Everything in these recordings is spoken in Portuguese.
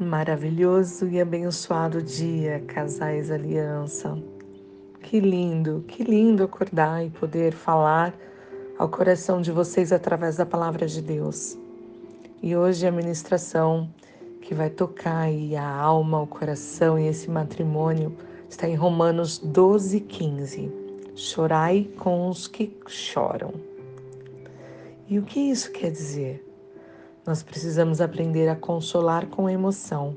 Maravilhoso e abençoado dia, casais aliança. Que lindo, que lindo acordar e poder falar ao coração de vocês através da palavra de Deus. E hoje a ministração que vai tocar aí a alma, o coração e esse matrimônio está em Romanos 12, 15. Chorai com os que choram. E o que isso quer dizer? Nós precisamos aprender a consolar com emoção.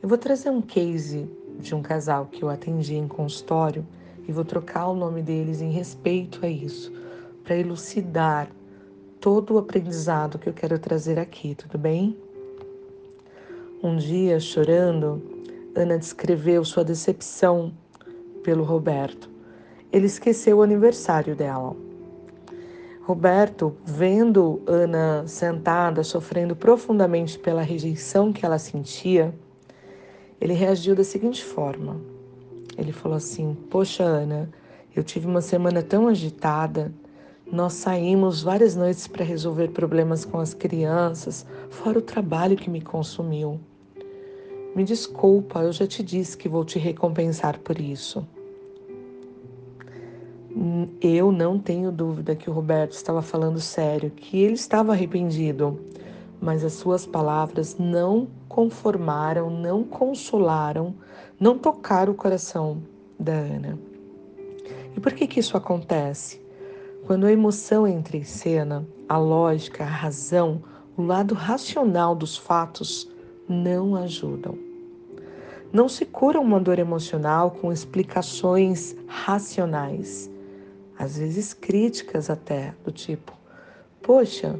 Eu vou trazer um case de um casal que eu atendi em consultório e vou trocar o nome deles em respeito a isso, para elucidar todo o aprendizado que eu quero trazer aqui, tudo bem? Um dia, chorando, Ana descreveu sua decepção pelo Roberto. Ele esqueceu o aniversário dela. Roberto, vendo Ana sentada, sofrendo profundamente pela rejeição que ela sentia, ele reagiu da seguinte forma. Ele falou assim: Poxa, Ana, eu tive uma semana tão agitada. Nós saímos várias noites para resolver problemas com as crianças, fora o trabalho que me consumiu. Me desculpa, eu já te disse que vou te recompensar por isso. Eu não tenho dúvida que o Roberto estava falando sério, que ele estava arrependido, mas as suas palavras não conformaram, não consolaram, não tocaram o coração da Ana. E por que que isso acontece? Quando a emoção entra em cena, a lógica, a razão, o lado racional dos fatos não ajudam. Não se cura uma dor emocional com explicações racionais às vezes críticas até, do tipo: Poxa,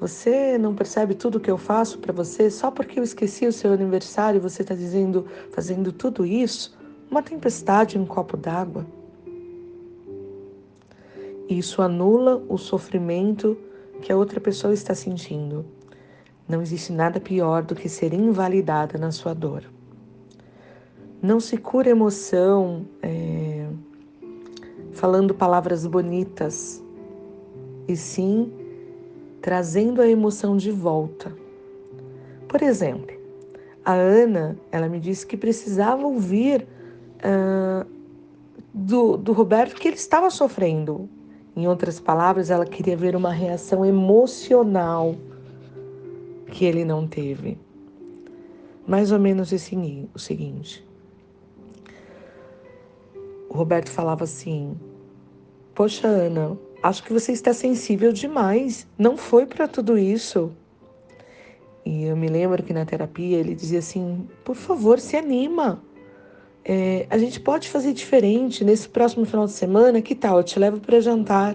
você não percebe tudo que eu faço para você só porque eu esqueci o seu aniversário e você está dizendo, fazendo tudo isso? Uma tempestade em um copo d'água. Isso anula o sofrimento que a outra pessoa está sentindo. Não existe nada pior do que ser invalidada na sua dor. Não se cura emoção. É falando palavras bonitas, e sim trazendo a emoção de volta. Por exemplo, a Ana, ela me disse que precisava ouvir uh, do, do Roberto que ele estava sofrendo. Em outras palavras, ela queria ver uma reação emocional que ele não teve. Mais ou menos esse, o seguinte. O Roberto falava assim: Poxa, Ana, acho que você está sensível demais. Não foi para tudo isso. E eu me lembro que na terapia ele dizia assim: Por favor, se anima. É, a gente pode fazer diferente nesse próximo final de semana. Que tal? Eu te levo para jantar.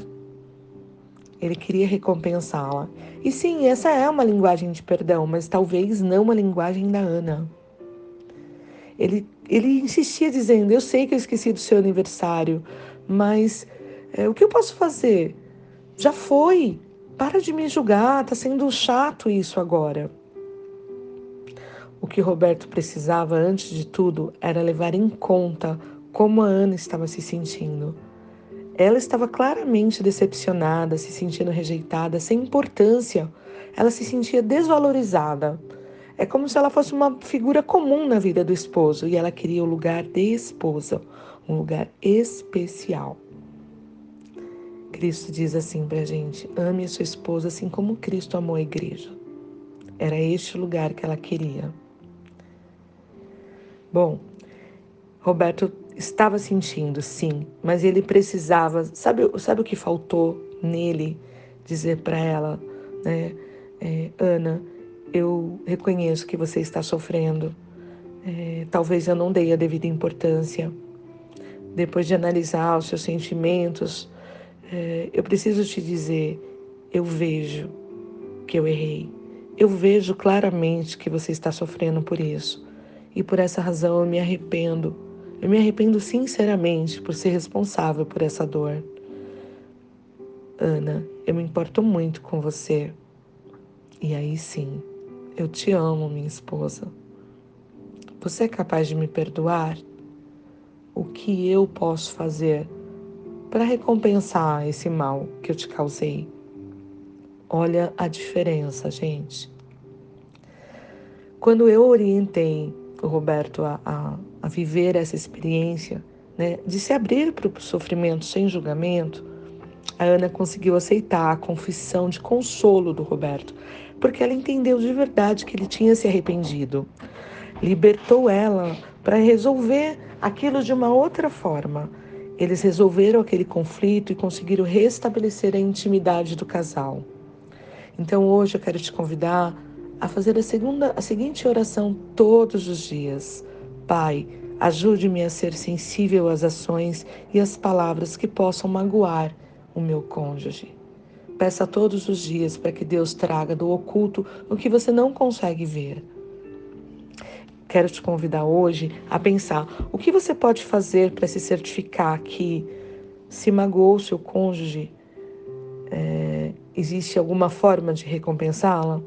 Ele queria recompensá-la. E sim, essa é uma linguagem de perdão, mas talvez não uma linguagem da Ana. Ele, ele insistia dizendo: Eu sei que eu esqueci do seu aniversário, mas é, o que eu posso fazer? Já foi. Para de me julgar, tá sendo chato isso agora. O que Roberto precisava, antes de tudo, era levar em conta como a Ana estava se sentindo. Ela estava claramente decepcionada, se sentindo rejeitada, sem importância. Ela se sentia desvalorizada. É como se ela fosse uma figura comum na vida do esposo e ela queria o lugar de esposa, um lugar especial. Cristo diz assim para a gente: ame a sua esposa assim como Cristo amou a igreja. Era este o lugar que ela queria. Bom, Roberto estava sentindo, sim, mas ele precisava. Sabe, sabe o que faltou nele dizer para ela, né? É, Ana, eu reconheço que você está sofrendo. É, talvez eu não dei a devida importância. Depois de analisar os seus sentimentos, eu preciso te dizer: eu vejo que eu errei. Eu vejo claramente que você está sofrendo por isso. E por essa razão eu me arrependo. Eu me arrependo sinceramente por ser responsável por essa dor. Ana, eu me importo muito com você. E aí sim, eu te amo, minha esposa. Você é capaz de me perdoar? O que eu posso fazer para recompensar esse mal que eu te causei? Olha a diferença, gente. Quando eu orientei o Roberto a, a, a viver essa experiência, né, de se abrir para o sofrimento sem julgamento, a Ana conseguiu aceitar a confissão de consolo do Roberto, porque ela entendeu de verdade que ele tinha se arrependido. Libertou ela para resolver aquilo de uma outra forma. Eles resolveram aquele conflito e conseguiram restabelecer a intimidade do casal. Então hoje eu quero te convidar a fazer a, segunda, a seguinte oração todos os dias. Pai, ajude-me a ser sensível às ações e às palavras que possam magoar o meu cônjuge. Peça todos os dias para que Deus traga do oculto o que você não consegue ver. Quero te convidar hoje a pensar o que você pode fazer para se certificar que se magoou seu cônjuge, é, existe alguma forma de recompensá-la?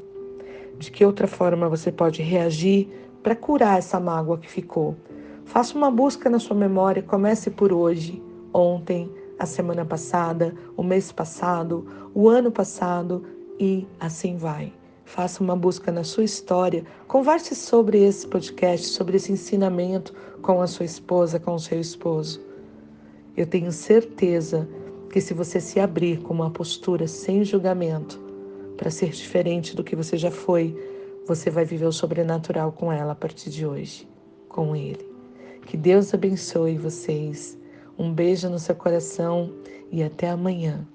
De que outra forma você pode reagir para curar essa mágoa que ficou? Faça uma busca na sua memória, comece por hoje, ontem, a semana passada, o mês passado, o ano passado e assim vai. Faça uma busca na sua história, converse sobre esse podcast, sobre esse ensinamento com a sua esposa, com o seu esposo. Eu tenho certeza que se você se abrir com uma postura sem julgamento, para ser diferente do que você já foi, você vai viver o sobrenatural com ela a partir de hoje, com ele. Que Deus abençoe vocês um beijo no seu coração e até amanhã.